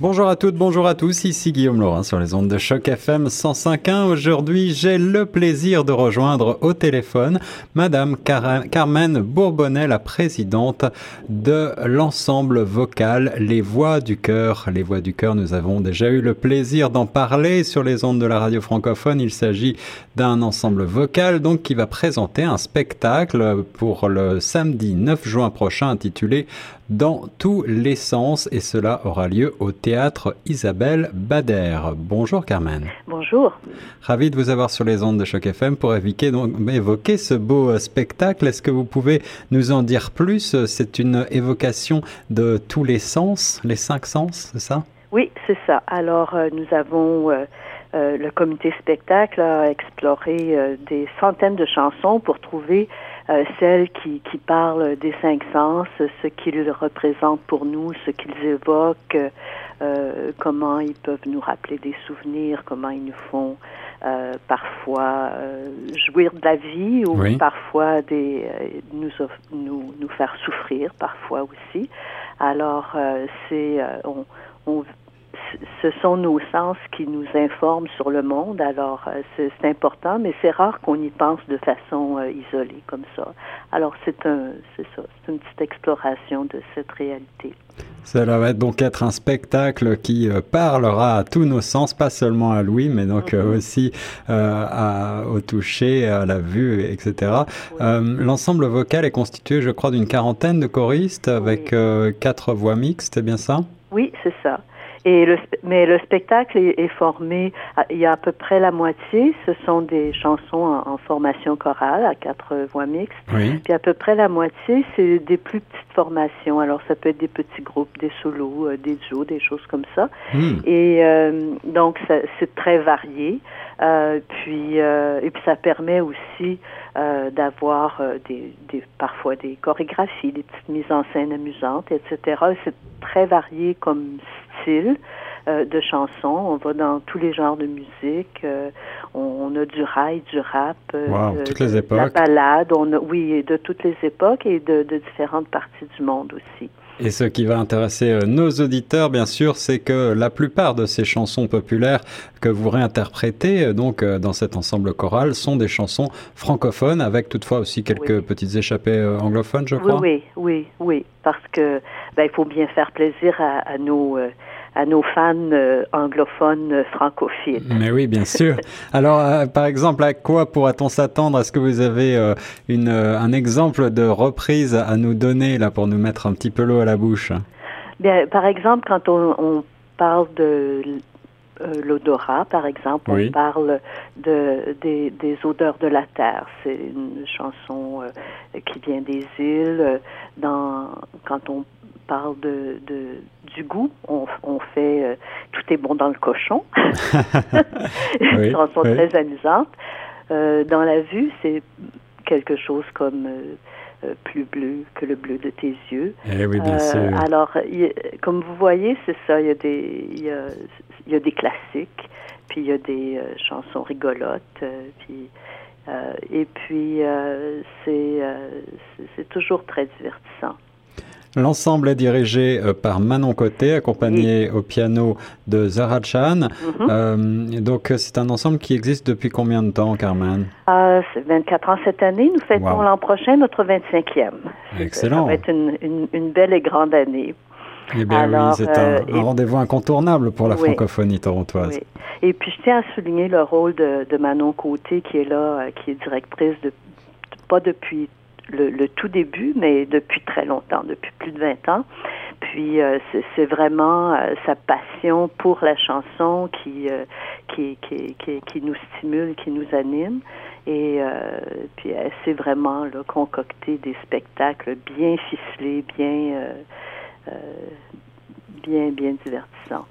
Bonjour à toutes, bonjour à tous, ici Guillaume Laurin sur les ondes de choc FM 105.1. Aujourd'hui, j'ai le plaisir de rejoindre au téléphone Madame Carmen Bourbonnais, la présidente de l'ensemble vocal Les Voix du Cœur. Les Voix du Cœur, nous avons déjà eu le plaisir d'en parler sur les ondes de la radio francophone. Il s'agit d'un ensemble vocal donc qui va présenter un spectacle pour le samedi 9 juin prochain intitulé dans tous les sens et cela aura lieu au théâtre Isabelle Bader. Bonjour Carmen. Bonjour. Ravi de vous avoir sur les ondes de Choc FM pour évoquer, donc, évoquer ce beau euh, spectacle. Est-ce que vous pouvez nous en dire plus? C'est une évocation de tous les sens, les cinq sens, c'est ça? Oui, c'est ça. Alors euh, nous avons... Euh, le comité spectacle a exploré des centaines de chansons pour trouver euh, celles qui, qui parlent des cinq sens, ce qu'ils représentent pour nous, ce qu'ils évoquent, euh, comment ils peuvent nous rappeler des souvenirs, comment ils nous font euh, parfois euh, jouir de la vie ou parfois des, nous, nous, nous faire souffrir parfois aussi. Alors c'est on, on ce sont nos sens qui nous informent sur le monde. Alors, euh, c'est important, mais c'est rare qu'on y pense de façon euh, isolée comme ça. Alors, c'est un, c'est ça, c'est une petite exploration de cette réalité. Cela va donc être un spectacle qui euh, parlera à tous nos sens, pas seulement à l'ouïe, mais donc mm-hmm. aussi à, au toucher, à la vue, etc. L'ensemble vocal est constitué, je crois, d'une quarantaine de choristes avec quatre voix mixtes, c'est bien ça? Oui, c'est ça. Et le, mais le spectacle est, formé, il y a à peu près la moitié, ce sont des chansons en, formation chorale à quatre voix mixtes. Puis à peu près la moitié, c'est des plus petites formations. Alors ça peut être des petits groupes, des solos, euh, des duos, des choses comme ça. Hmm. Et euh, donc c'est très varié. Euh, puis euh, et puis ça permet aussi euh, d'avoir des, des, parfois des chorégraphies, des petites mises en scène amusantes, etc. C'est très varié comme style euh, de chansons. On va dans tous les genres de musique. On, a du rail, du rap, de, toutes les époques. la balade. On a, oui, de toutes les époques et de, de différentes parties du monde aussi. Et ce qui va intéresser euh, nos auditeurs, bien sûr, c'est que la plupart de ces chansons populaires que vous réinterprétez euh, donc euh, dans cet ensemble choral sont des chansons francophones, avec toutefois aussi quelques petites échappées anglophones, je crois. Oui, oui, oui, parce que ben, il faut bien faire plaisir à, à nos à nos fans euh, anglophones euh, francophiles. Mais oui, bien sûr. Alors, euh, par exemple, à quoi pourra-t-on s'attendre? Est-ce que vous avez une, un exemple de reprise à nous donner là pour nous mettre un petit peu l'eau à la bouche? Bien, par exemple, quand on, on parle de l'odorat, par exemple, on parle de, des, des, odeurs de la terre. C'est une chanson qui vient des îles. Dans, quand on parle de, de du goût. On, on fait euh, Tout est bon dans le cochon. Une chanson très amusante. Euh, dans la vue, c'est quelque chose comme euh, plus bleu que le bleu de tes yeux. Eh oui, bien sûr. Alors, comme vous voyez, c'est ça. Il y a des, il y a, il y a des classiques, puis il y a des chansons rigolotes, puis et puis c'est c'est toujours très divertissant. L'ensemble est dirigé euh, par Manon Côté, accompagné au piano de Zara Chan. Mhm. Euh, donc, c'est un ensemble qui existe depuis combien de temps, Carmen? Euh, C'est 24 ans cette année. Nous fêtons l'an prochain notre 25e. Excellent. Ça va être une, belle et grande année. Eh bien oui, c'est un, rendez-vous incontournable pour la francophonie torontoise. Oui. Et puis je tiens à souligner le rôle de, de Manon Côté qui est là, qui est directrice de pas depuis le, tout début, mais depuis très longtemps, depuis plus de 20 ans. Puis euh, c'est vraiment euh, sa passion pour la chanson qui, euh, qui, qui, qui, qui, nous stimule, qui nous anime. Et puis elle sait vraiment là, concocter des spectacles bien ficelés, bien, bien, bien divertissants.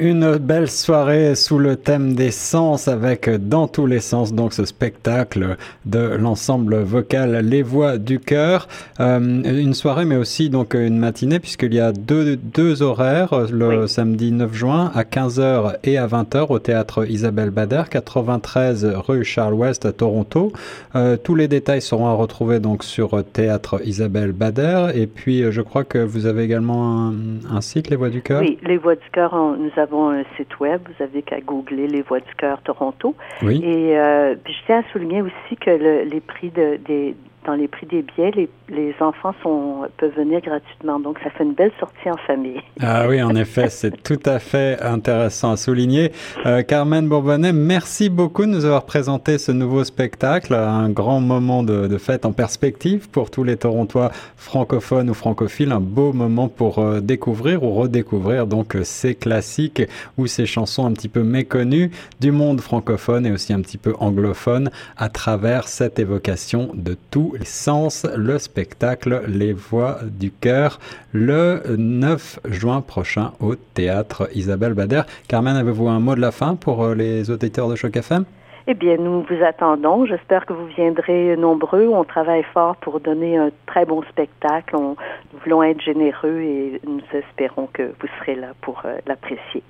Une belle soirée sous le thème des sens avec dans tous les sens donc ce spectacle de l'ensemble vocal Les Voix du Cœur. Euh, une soirée mais aussi donc une matinée puisqu'il y a deux, deux horaires le samedi 9 juin à 15h et à 20h au théâtre Isabelle Bader 93 rue Charles West à Toronto. Euh, tous les détails seront à retrouver donc sur théâtre Isabelle Bader et puis je crois que vous avez également un, un site Les Voix du Cœur? Oui, Les Voix du Cœur nous avons avons un site web. Vous avez qu'à googler Les Voix du Cœur Toronto. Oui. Et euh, je tiens à souligner aussi que le, les prix de, des, dans les prix des billets, les, les, enfants sont, peuvent venir gratuitement. Donc, ça fait une belle sortie en famille. Ah oui, en effet, c'est tout à fait intéressant à souligner. Euh, Carmen Bourbonnet, merci beaucoup de nous avoir présenté ce nouveau spectacle, un grand moment de, de, fête en perspective pour tous les Torontois francophones ou francophiles, un beau moment pour euh, découvrir ou redécouvrir donc ces classiques ou ces chansons un petit peu méconnues du monde francophone et aussi un petit peu anglophone à travers cette évocation de tout sens le spectacle Les Voix du Cœur le 9 juin prochain au théâtre Isabelle Bader. Carmen, avez-vous un mot de la fin pour euh, les auditeurs de Choc FM? Eh bien, nous vous attendons. J'espère que vous viendrez nombreux. On travaille fort pour donner un très bon spectacle. On, nous voulons être généreux et nous espérons que vous serez là pour euh, l'apprécier.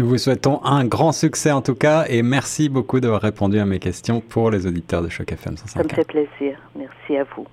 Nous vous souhaitons un grand succès en tout cas et merci beaucoup d'avoir répondu à mes questions pour les auditeurs de Choc FM 105. Ça me fait plaisir. Merci à vous.